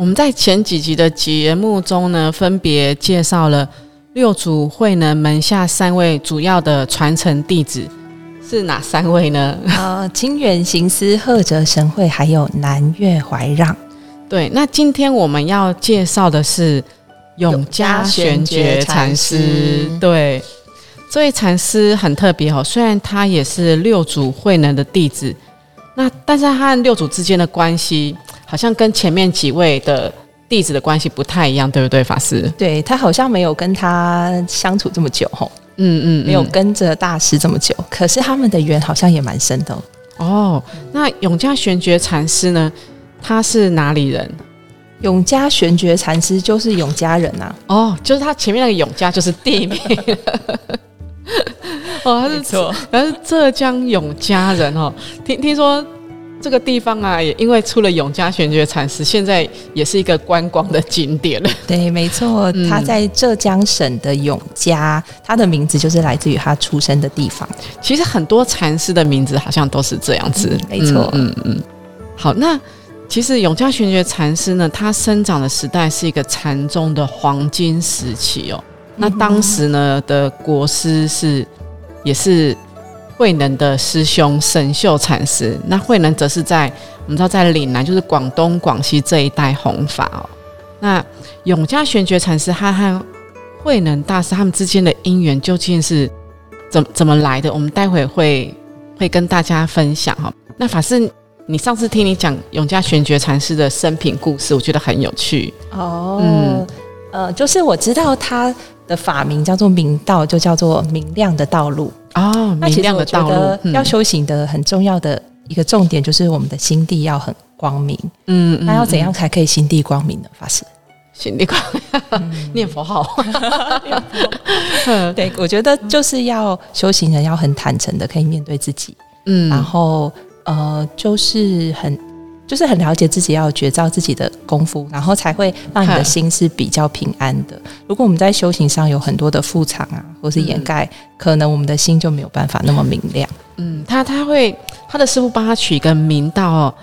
我们在前几集的节目中呢，分别介绍了六祖慧能门下三位主要的传承弟子是哪三位呢？呃，清远行思、赫哲神会，还有南岳怀让。对，那今天我们要介绍的是永嘉玄觉禅师。对，这位禅师很特别哦，虽然他也是六祖慧能的弟子，那但是他和六祖之间的关系。好像跟前面几位的弟子的关系不太一样，对不对，法师？对他好像没有跟他相处这么久，吼，嗯嗯，没有跟着大师这么久，可是他们的缘好像也蛮深的哦。那永嘉玄觉禅师呢？他是哪里人？永嘉玄觉禅师就是永嘉人呐。哦，就是他前面那个永嘉就是地名。哦，他是错，他是浙江永嘉人哦。听听说。这个地方啊，也因为出了永嘉玄觉禅师，现在也是一个观光的景点了。对，没错，他在浙江省的永嘉，他的名字就是来自于他出生的地方。其实很多禅师的名字好像都是这样子。没错，嗯嗯。好，那其实永嘉玄觉禅师呢，他生长的时代是一个禅宗的黄金时期哦。那当时呢的国师是，也是。慧能的师兄神秀禅师，那慧能则是在我们知道在岭南，就是广东、广西这一带弘法哦。那永嘉玄觉禅师他和慧能大师他们之间的因缘究竟是怎怎么来的？我们待会会会跟大家分享哈。那法师，你上次听你讲永嘉玄觉禅师的生平故事，我觉得很有趣哦。嗯呃，就是我知道他的法名叫做明道，就叫做明亮的道路。哦，明亮的道路。要修行的很重要的一个重点，就是我们的心地要很光明。嗯，那要怎样才可以心地光明呢？法师，心地光，念佛号。对，我觉得就是要修行人要很坦诚的，可以面对自己。嗯，然后呃，就是很。就是很了解自己，要觉照自己的功夫，然后才会让你的心是比较平安的。如果我们在修行上有很多的副藏啊，或是掩盖，可能我们的心就没有办法那么明亮。嗯，他他会他的师傅帮他取一个名道，哦，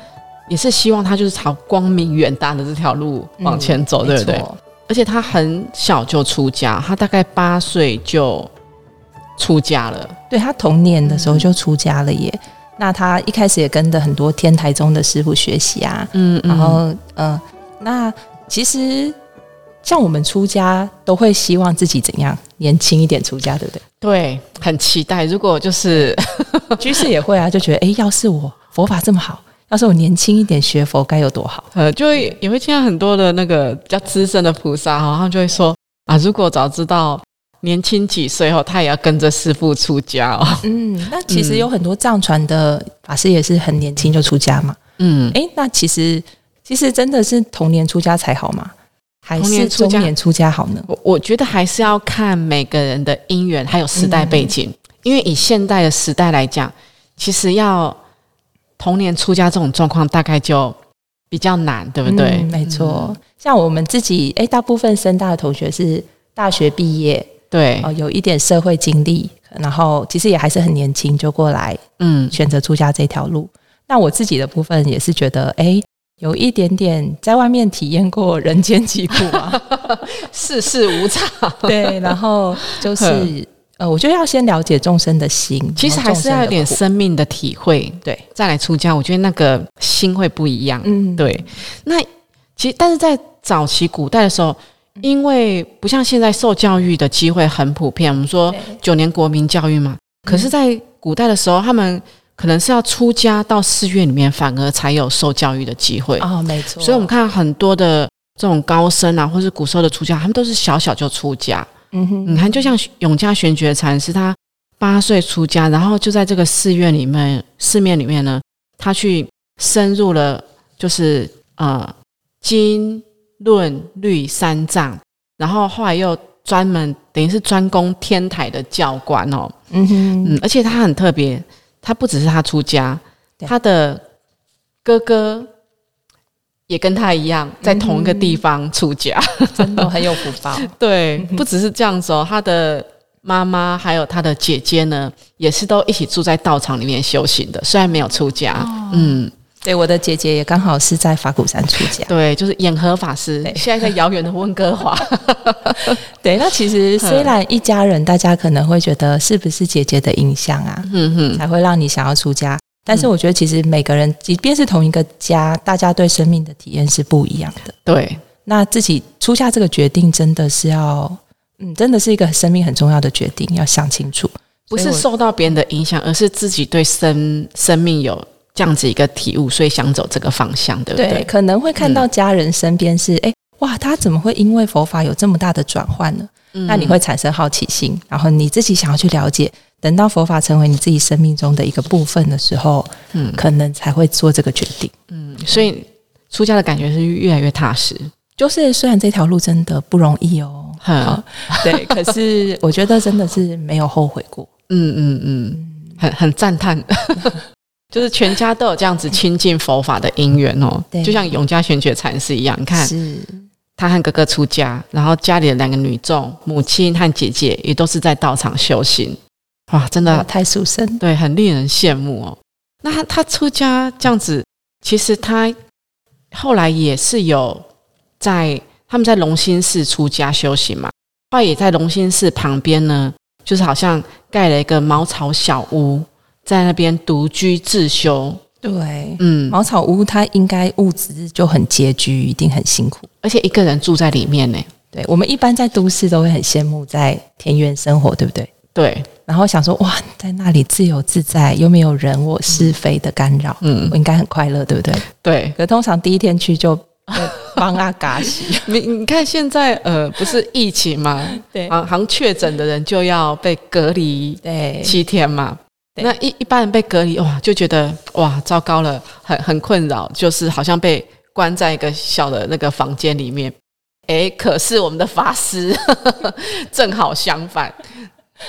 也是希望他就是朝光明远大的这条路往前走，对不对？而且他很小就出家，他大概八岁就出家了。对他童年的时候就出家了耶。那他一开始也跟着很多天台宗的师傅学习啊，嗯，然后嗯，那其实像我们出家都会希望自己怎样年轻一点出家，对不对？对，很期待。如果就是 居士也会啊，就觉得哎，要是我佛法这么好，要是我年轻一点学佛该有多好。呃，就会也会听到很多的那个比较资深的菩萨哈，他们就会说啊，如果早知道。年轻几岁后，他也要跟着师傅出家哦。嗯，那其实有很多藏传的法师也是很年轻就出家嘛。嗯，哎，那其实其实真的是童年出家才好吗？还是中年出家好呢？我我觉得还是要看每个人的因缘还有时代背景，因为以现代的时代来讲，其实要童年出家这种状况大概就比较难，对不对？没错，像我们自己，哎，大部分深大的同学是大学毕业。对，哦，有一点社会经历，然后其实也还是很年轻就过来，嗯，选择出家这条路。那我自己的部分也是觉得，哎，有一点点在外面体验过人间疾苦啊，世事无常。对，然后就是呃，我觉得要先了解众生的心，其实还是要有点生命的体会，对，再来出家，我觉得那个心会不一样。嗯，对。那其实，但是在早期古代的时候。因为不像现在受教育的机会很普遍，我们说九年国民教育嘛。可是，在古代的时候，他们可能是要出家到寺院里面，反而才有受教育的机会哦，没错。所以，我们看很多的这种高僧啊，或是古时候的出家，他们都是小小就出家。嗯哼，你看，就像永嘉玄觉禅师，他八岁出家，然后就在这个寺院里面、寺庙里面呢，他去深入了，就是呃。经、论、律三藏，然后后来又专门等于是专攻天台的教官哦。嗯哼，嗯，而且他很特别，他不只是他出家，他的哥哥也跟他一样在同一个地方出家，真的很有福报。对，不只是这样子哦，他的。妈妈还有他的姐姐呢，也是都一起住在道场里面修行的，虽然没有出家。嗯，对，我的姐姐也刚好是在法鼓山出家。对，就是演和法师，现在在遥远的温哥华。对，那其实虽然一家人，大家可能会觉得是不是姐姐的影响啊，嗯哼，才会让你想要出家。但是我觉得，其实每个人即便是同一个家，大家对生命的体验是不一样的。对，那自己出家这个决定，真的是要。嗯，真的是一个生命很重要的决定，要想清楚，不是受到别人的影响，而是自己对生生命有这样子一个体悟，所以想走这个方向，对不对？可能会看到家人身边是，哎，哇，他怎么会因为佛法有这么大的转换呢？那你会产生好奇心，然后你自己想要去了解，等到佛法成为你自己生命中的一个部分的时候，嗯，可能才会做这个决定。嗯，所以出家的感觉是越来越踏实。就是虽然这条路真的不容易哦，对，可是我觉得真的是没有后悔过。嗯嗯嗯，很很赞叹，就是全家都有这样子亲近佛法的因缘哦。就像永嘉玄觉禅师一样，你看，他和哥哥出家，然后家里的两个女众，母亲和姐姐也都是在道场修行。哇，真的太殊胜，对，很令人羡慕哦。那他他出家这样子，其实他后来也是有。在他们在龙兴寺出家修行嘛，后来也在龙兴寺旁边呢，就是好像盖了一个茅草小屋，在那边独居自修。对，嗯，茅草屋它应该物资就很拮据，一定很辛苦，而且一个人住在里面呢。对，我们一般在都市都会很羡慕在田园生活，对不对？对，然后想说哇，在那里自由自在，又没有人我是非的干扰，嗯，我应该很快乐，对不对？对，可通常第一天去就。帮阿嘎洗，你你看现在呃不是疫情嘛？对，行行确诊的人就要被隔离对七天嘛。那一一般人被隔离哇，就觉得哇糟糕了，很很困扰，就是好像被关在一个小的那个房间里面。哎，可是我们的法师 正好相反。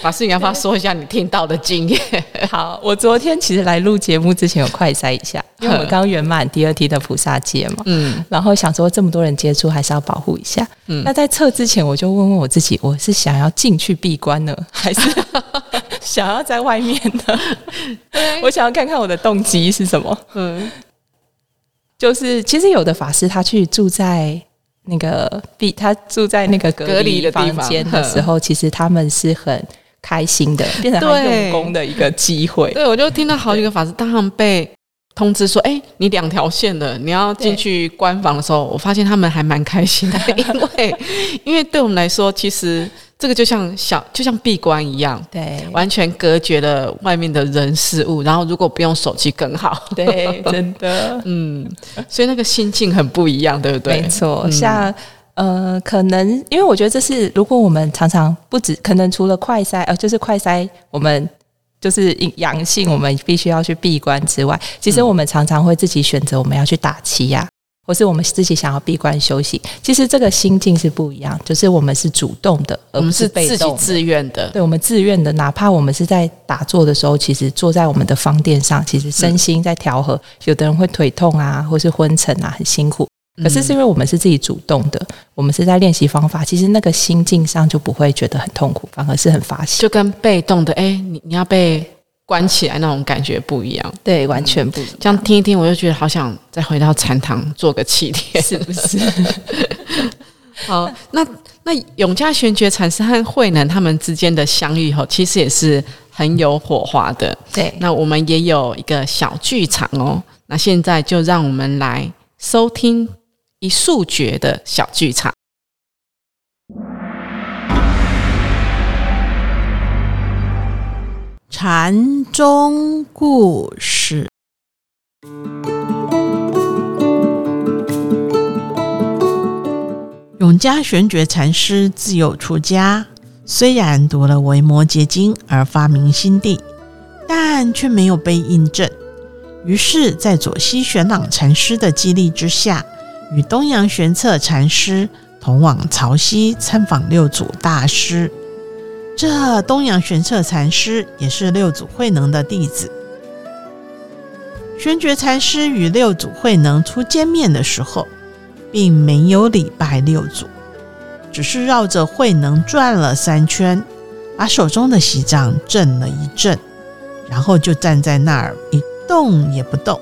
法师，你要不要说一下你听到的经验？好，我昨天其实来录节目之前有快筛一下，因为我们刚圆满第二梯的菩萨戒嘛，嗯，然后想说这么多人接触，还是要保护一下。嗯，那在测之前，我就问问我自己，我是想要进去闭关呢，还是想要在外面的？我想要看看我的动机是什么。嗯，就是其实有的法师他去住在。那个避他住在那个隔离的房间的时候，其实他们是很开心的，变成他用功的一个机会。对，我就听到好几个法师，当他们被通知说：“哎，你两条线的，你要进去关房的时候，我发现他们还蛮开心的，因为因为对我们来说，其实。这个就像小，就像闭关一样，对，完全隔绝了外面的人事物。然后如果不用手机更好，对，真的，嗯，所以那个心境很不一样，对不对？没错，像呃，可能因为我觉得这是，如果我们常常不止，可能除了快筛，呃，就是快筛，我们就是阳性，我们必须要去闭关之外，其实我们常常会自己选择我们要去打气呀。或是我们自己想要闭关休息，其实这个心境是不一样，就是我们是主动的，而不是被动、自愿的。对，我们自愿的，哪怕我们是在打坐的时候，其实坐在我们的方垫上，其实身心在调和。有的人会腿痛啊，或是昏沉啊，很辛苦。可是是因为我们是自己主动的，我们是在练习方法，其实那个心境上就不会觉得很痛苦，反而是很发现。就跟被动的，哎，你你要被。关起来那种感觉不一样，对，完全不。这样听一听，我就觉得好想再回到禅堂做个七天，是不是？好，那那永嘉玄觉禅师和慧能他们之间的相遇后，其实也是很有火花的。对，那我们也有一个小剧场哦。那现在就让我们来收听一束觉的小剧场。禅宗故事。永嘉玄觉禅师自幼出家，虽然读了《维摩诘经》而发明心地，但却没有被印证。于是，在左西玄朗禅师的激励之下，与东阳玄策禅师同往潮汐参访六祖大师。这东阳玄策禅师也是六祖慧能的弟子。玄觉禅师与六祖慧能初见面的时候，并没有礼拜六祖，只是绕着慧能转了三圈，把手中的席杖震了一震，然后就站在那儿一动也不动。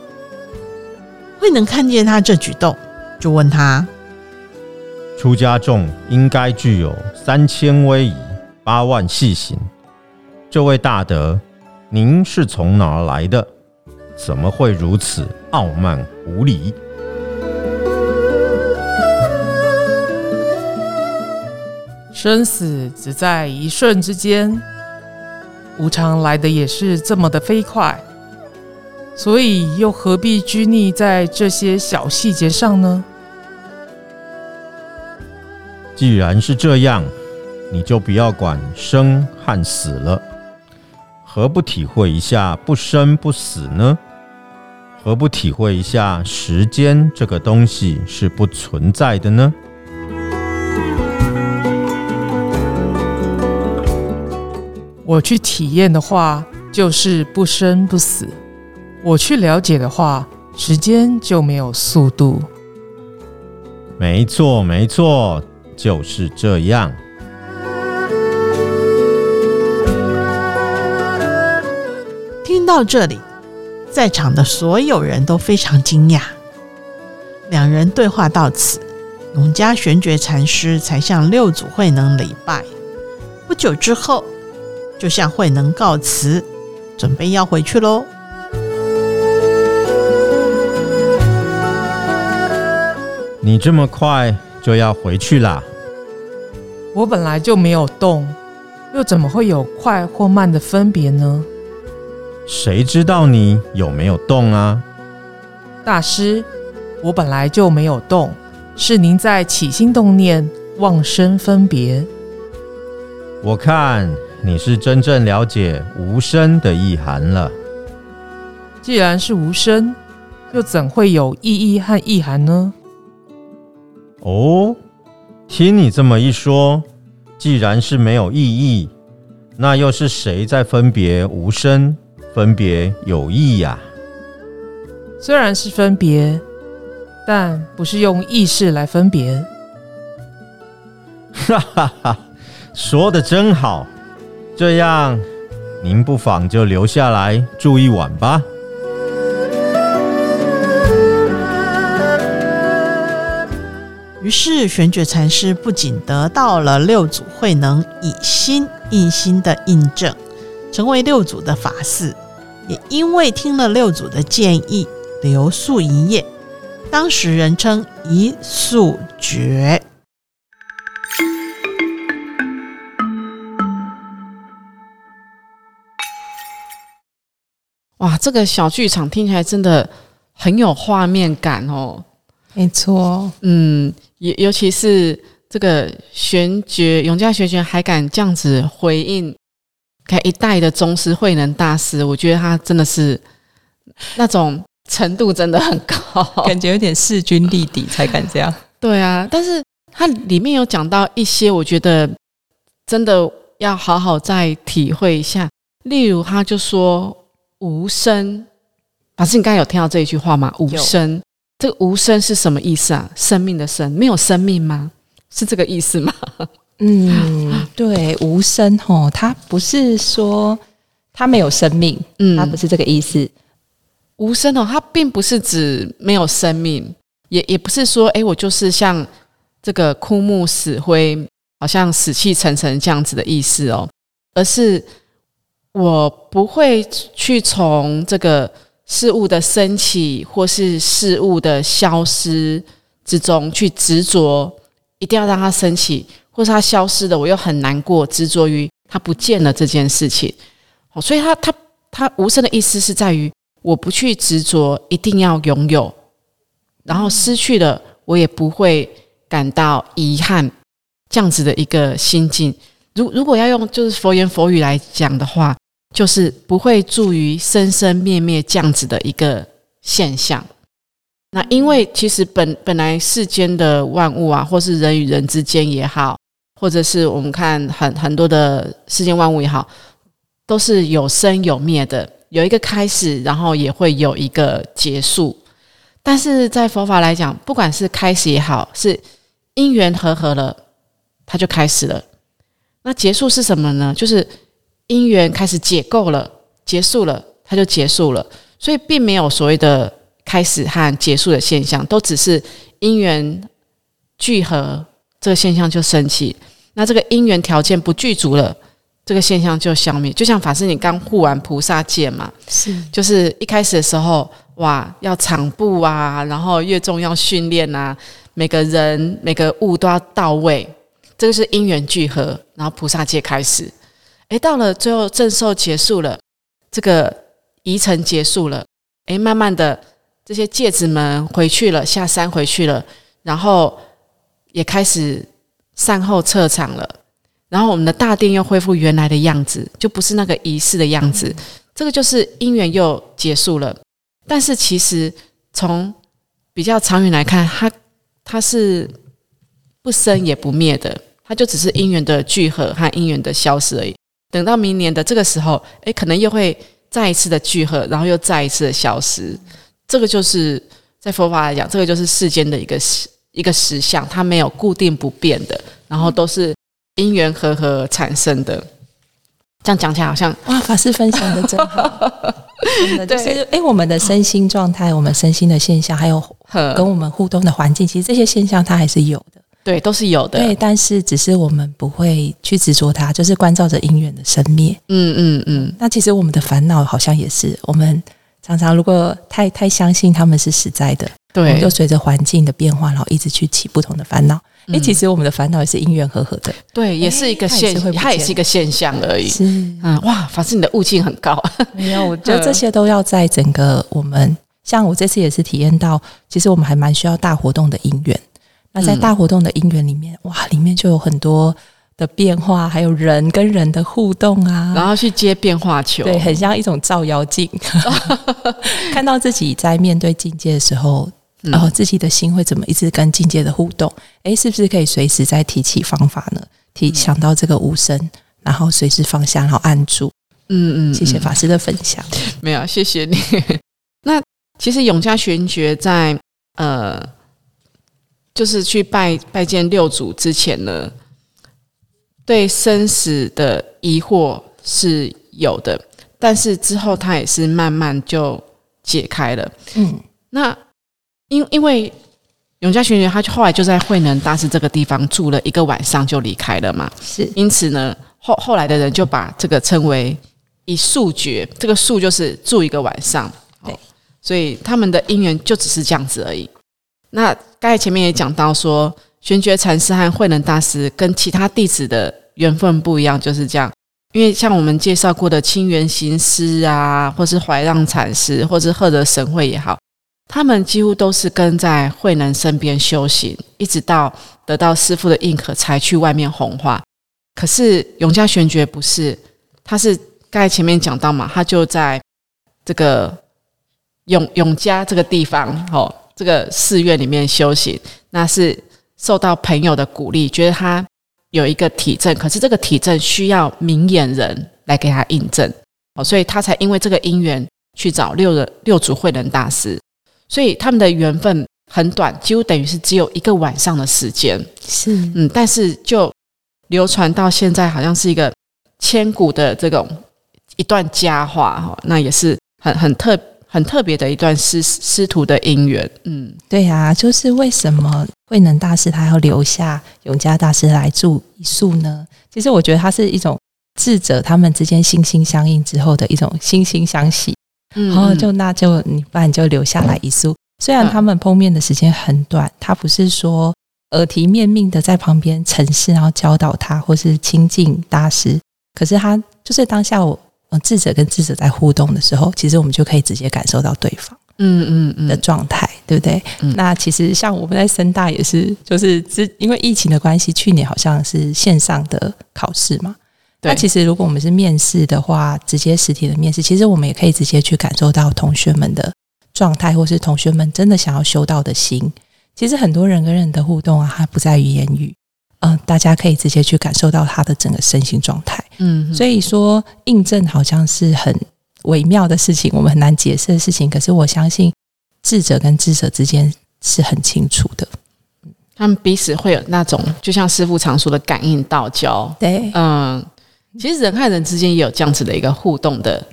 慧能看见他这举动，就问他：“出家众应该具有三千威仪。”八万细行，这位大德，您是从哪儿来的？怎么会如此傲慢无礼？生死只在一瞬之间，无常来的也是这么的飞快，所以又何必拘泥在这些小细节上呢？既然是这样。你就不要管生和死了，何不体会一下不生不死呢？何不体会一下时间这个东西是不存在的呢？我去体验的话，就是不生不死；我去了解的话，时间就没有速度。没错，没错，就是这样。到这里，在场的所有人都非常惊讶。两人对话到此，永嘉玄觉禅师才向六祖慧能礼拜。不久之后，就向慧能告辞，准备要回去喽。你这么快就要回去啦？我本来就没有动，又怎么会有快或慢的分别呢？谁知道你有没有动啊，大师？我本来就没有动，是您在起心动念、妄生分别。我看你是真正了解无声的意涵了。既然是无声，又怎会有意义和意涵呢？哦，听你这么一说，既然是没有意义，那又是谁在分别无声？分别有意呀，虽然是分别，但不是用意识来分别。哈哈哈，说的真好，这样您不妨就留下来住一晚吧。于是玄觉禅师不仅得到了六祖慧能以心印心的印证，成为六祖的法嗣。也因为听了六祖的建议，留宿一夜，当时人称一宿诀。哇，这个小剧场听起来真的很有画面感哦。没错，嗯，尤尤其是这个玄觉永嘉玄觉还敢这样子回应。看一代的宗师慧能大师，我觉得他真的是那种程度真的很高，感觉有点势均力敌才敢这样。对啊，但是他里面有讲到一些，我觉得真的要好好再体会一下。例如，他就说“无声”，法师，你刚才有听到这一句话吗？“无声”，这个“无声”是什么意思啊？生命的“生”，没有生命吗？是这个意思吗？嗯，对，无声吼，它不是说它没有生命，嗯，它不是这个意思。无声哦，它并不是指没有生命，也也不是说，哎，我就是像这个枯木死灰，好像死气沉沉这样子的意思哦，而是我不会去从这个事物的升起或是事物的消失之中去执着，一定要让它升起。或是它消失的，我又很难过，执着于它不见了这件事情。哦，所以它它它无声的意思是在于，我不去执着，一定要拥有，然后失去了，我也不会感到遗憾，这样子的一个心境。如如果要用就是佛言佛语来讲的话，就是不会助于生生灭灭这样子的一个现象。那因为其实本本来世间的万物啊，或是人与人之间也好，或者是我们看很很多的世间万物也好，都是有生有灭的，有一个开始，然后也会有一个结束。但是在佛法来讲，不管是开始也好，是因缘和合了，它就开始了。那结束是什么呢？就是因缘开始解构了，结束了，它就结束了。所以并没有所谓的。开始和结束的现象，都只是因缘聚合，这个现象就升起。那这个因缘条件不具足了，这个现象就消灭。就像法师你刚护完菩萨戒嘛，是，就是一开始的时候，哇，要场布啊，然后越重要训练啊，每个人每个物都要到位，这个是因缘聚合，然后菩萨戒开始。诶，到了最后正受结束了，这个仪程结束了，诶，慢慢的。这些戒指们回去了，下山回去了，然后也开始善后撤场了。然后我们的大殿又恢复原来的样子，就不是那个仪式的样子。这个就是因缘又结束了。但是其实从比较长远来看，它它是不生也不灭的，它就只是因缘的聚合和因缘的消失而已。等到明年的这个时候，诶，可能又会再一次的聚合，然后又再一次的消失。这个就是在佛法来讲，这个就是世间的一个一个实相，它没有固定不变的，然后都是因缘和合产生的。这样讲起来好像哇，法师分享的真好，真的就是哎，我们的身心状态，我们身心的现象，还有跟我们互动的环境，其实这些现象它还是有的，对，都是有的。对，但是只是我们不会去执着它，就是关照着因缘的生灭。嗯嗯嗯。那其实我们的烦恼好像也是我们。常常如果太太相信他们是实在的，对，就随着环境的变化，然后一直去起不同的烦恼。哎，其实我们的烦恼也是因缘和合的，对，也是一个现，它也是一个现象而已。是，嗯，哇，反正你的悟性很高。没有，我觉得这些都要在整个我们，像我这次也是体验到，其实我们还蛮需要大活动的因缘。那在大活动的因缘里面，哇，里面就有很多。的变化，还有人跟人的互动啊，然后去接变化球，对，很像一种照妖镜，看到自己在面对境界的时候，然后自己的心会怎么一直跟境界的互动？诶，是不是可以随时再提起方法呢？提想到这个无声，然后随时放下，然后按住。嗯嗯，谢谢法师的分享。没有，谢谢你。那其实永嘉玄觉在呃，就是去拜拜见六祖之前呢。对生死的疑惑是有的，但是之后他也是慢慢就解开了。嗯，那因因为永嘉玄觉他后来就在慧能大师这个地方住了一个晚上就离开了嘛。是，因此呢，后后来的人就把这个称为一宿绝，这个宿就是住一个晚上。对，所以他们的因缘就只是这样子而已。那刚才前面也讲到说。玄觉禅师和慧能大师跟其他弟子的缘分不一样，就是这样。因为像我们介绍过的清源行师啊，或是怀让禅师，或是赫德神会也好，他们几乎都是跟在慧能身边修行，一直到得到师父的认可才去外面弘化。可是永嘉玄觉不是，他是刚才前面讲到嘛，他就在这个永永嘉这个地方，哦，这个寺院里面修行，那是。受到朋友的鼓励，觉得他有一个体证，可是这个体证需要明眼人来给他印证，哦，所以他才因为这个因缘去找六人六祖慧能大师，所以他们的缘分很短，几乎等于是只有一个晚上的时间，是。嗯，但是就流传到现在，好像是一个千古的这种一段佳话哈，那也是很很特很特别的一段师师徒的姻缘，嗯，对呀，就是为什么。慧能大师他要留下永嘉大师来住一宿呢？其实我觉得他是一种智者他们之间心心相印之后的一种惺惺相惜。然后就那就你不然就留下来一宿。虽然他们碰面的时间很短，他不是说耳提面命的在旁边陈示，然后教导他或是亲近大师。可是他就是当下我智者跟智者在互动的时候，其实我们就可以直接感受到对方。嗯嗯嗯的状态，对不对？那其实像我们在深大也是，就是之因为疫情的关系，去年好像是线上的考试嘛。那其实如果我们是面试的话，直接实体的面试，其实我们也可以直接去感受到同学们的状态，或是同学们真的想要修道的心。其实很多人跟人的互动啊，它不在于言语，嗯，大家可以直接去感受到他的整个身心状态。嗯，所以说印证好像是很微妙的事情，我们很难解释的事情。可是我相信智者跟智者之间是很清楚的，他们彼此会有那种，就像师傅常说的感应道交。对，嗯，其实人和人之间也有这样子的一个互动的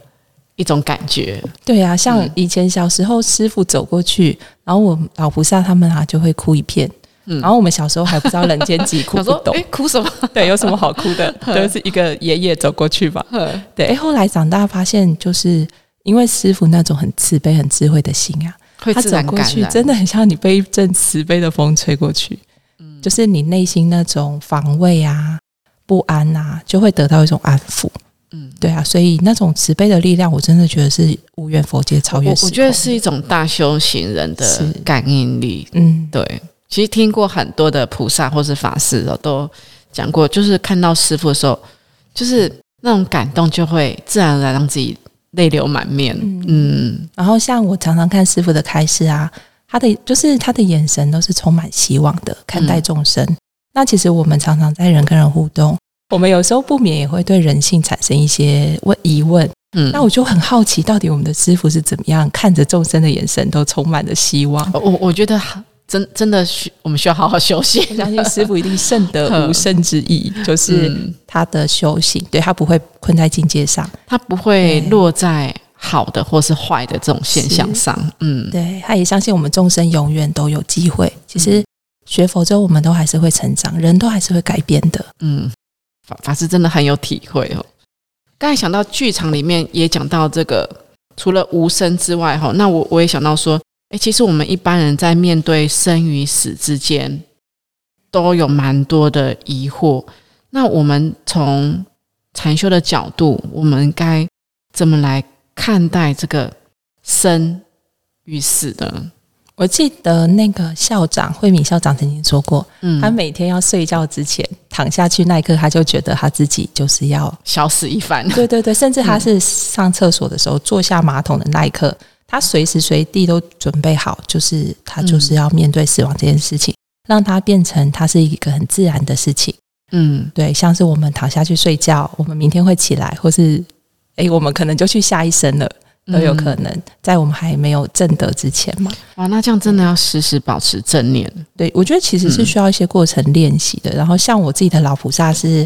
一种感觉。对啊，像以前小时候师傅走过去，然后我老菩萨他们啊就会哭一片。然后我们小时候还不知道人间疾苦，不懂，哭什么？对，有什么好哭的？都是一个爷爷走过去吧。对，哎，后来长大发现，就是因为师傅那种很慈悲、很智慧的心啊，他走过去真的很像你被一阵慈悲的风吹过去，嗯，就是你内心那种防卫啊、不安啊，就会得到一种安抚。嗯，对啊，所以那种慈悲的力量，我真的觉得是无缘佛界超越。我觉得是一种大修行人的感应力。嗯，对。其实听过很多的菩萨或是法师哦，都讲过，就是看到师傅的时候，就是那种感动，就会自然而然让自己泪流满面。嗯，然后像我常常看师傅的开示啊，他的就是他的眼神都是充满希望的，看待众生。那其实我们常常在人跟人互动，我们有时候不免也会对人性产生一些问疑问。嗯，那我就很好奇，到底我们的师傅是怎么样看着众生的眼神都充满了希望？我我觉得。真真的需我们需要好好休息。相信师傅一定胜得 无胜之意，就是他的修行，对他不会困在境界上，他不会落在好的或是坏的这种现象上。嗯，对，他也相信我们众生永远都有机会。其实学佛之后，我们都还是会成长，人都还是会改变的。嗯，法法师真的很有体会哦。刚才想到剧场里面也讲到这个，除了无声之外，哈，那我我也想到说。哎，其实我们一般人在面对生与死之间，都有蛮多的疑惑。那我们从禅修的角度，我们该怎么来看待这个生与死呢？我记得那个校长慧敏校长曾经说过，嗯，他每天要睡觉之前躺下去那一刻，他就觉得他自己就是要消死一番。对对对，甚至他是上厕所的时候坐下马桶的那一刻。他随时随地都准备好，就是他就是要面对死亡这件事情，让他变成他是一个很自然的事情。嗯，对，像是我们躺下去睡觉，我们明天会起来，或是哎，我们可能就去下一生了，都有可能在我们还没有正德之前嘛。哇，那这样真的要时时保持正念。对，我觉得其实是需要一些过程练习的。然后像我自己的老菩萨是，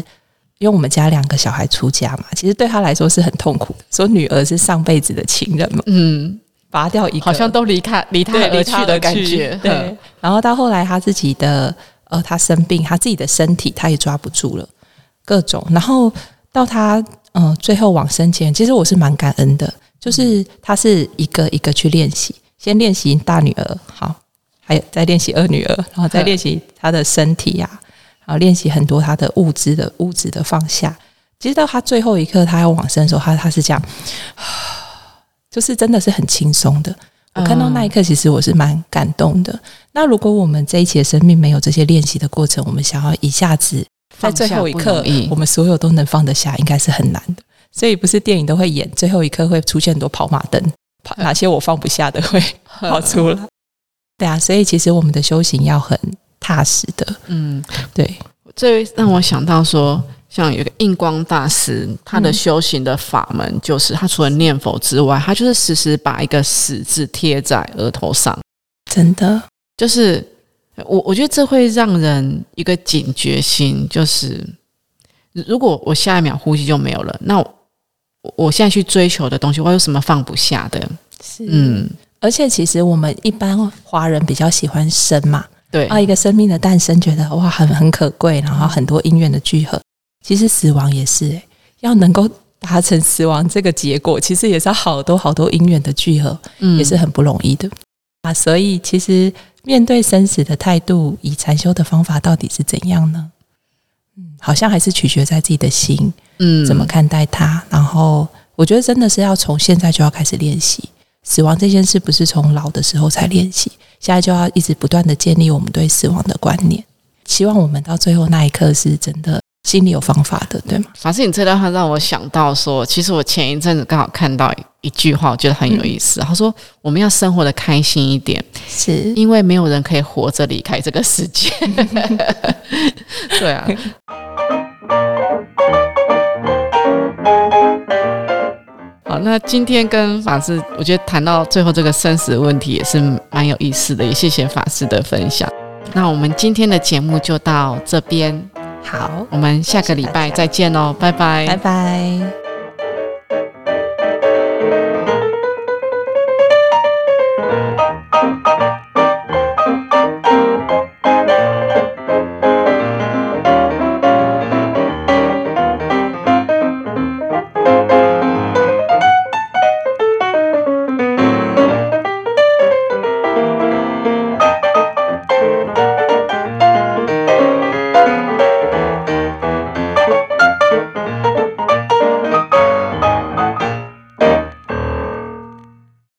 因为我们家两个小孩出家嘛，其实对他来说是很痛苦的，说女儿是上辈子的情人嘛。嗯。拔掉一个，好像都离开离他而去的感觉。对，然后到后来他自己的呃，他生病，他自己的身体他也抓不住了，各种。然后到他呃最后往生前，其实我是蛮感恩的，就是他是一个一个去练习，先练习大女儿，好，还有再练习二女儿，然后再练习他的身体呀，然后练习很多他的物质的物质的放下。其实到他最后一刻，他要往生的时候，他他是这样。就是真的是很轻松的，我看到那一刻，其实我是蛮感动的。那如果我们这一期的生命没有这些练习的过程，我们想要一下子在最后一刻，我们所有都能放得下，应该是很难的。所以不是电影都会演最后一刻会出现很多跑马灯，跑哪些我放不下的会跑出来。对啊，所以其实我们的修行要很踏实的。嗯，对，这让我想到说。像有个印光大师，他的修行的法门就是，他除了念佛之外，他就是时时把一个死字贴在额头上。真的，就是我我觉得这会让人一个警觉心，就是如果我下一秒呼吸就没有了，那我我现在去追求的东西，我有什么放不下的？是，嗯，而且其实我们一般华人比较喜欢生嘛，对啊，一个生命的诞生，觉得哇很很可贵，然后很多因缘的聚合。其实死亡也是，要能够达成死亡这个结果，其实也是好多好多因缘的聚合，嗯也是很不容易的啊。所以，其实面对生死的态度，以禅修的方法到底是怎样呢？嗯，好像还是取决在自己的心，嗯，怎么看待它。然后，我觉得真的是要从现在就要开始练习死亡这件事，不是从老的时候才练习，现在就要一直不断的建立我们对死亡的观念。希望我们到最后那一刻是真的心里有方法的，对吗？法师，你这段话让我想到说，其实我前一阵子刚好看到一句话，我觉得很有意思。他说：“我们要生活的开心一点，是因为没有人可以活着离开这个世界。” 对啊。好，那今天跟法师，我觉得谈到最后这个生死的问题也是蛮有意思的，也谢谢法师的分享。那我们今天的节目就到这边。好，我们下个礼拜再见喽，拜拜，拜拜。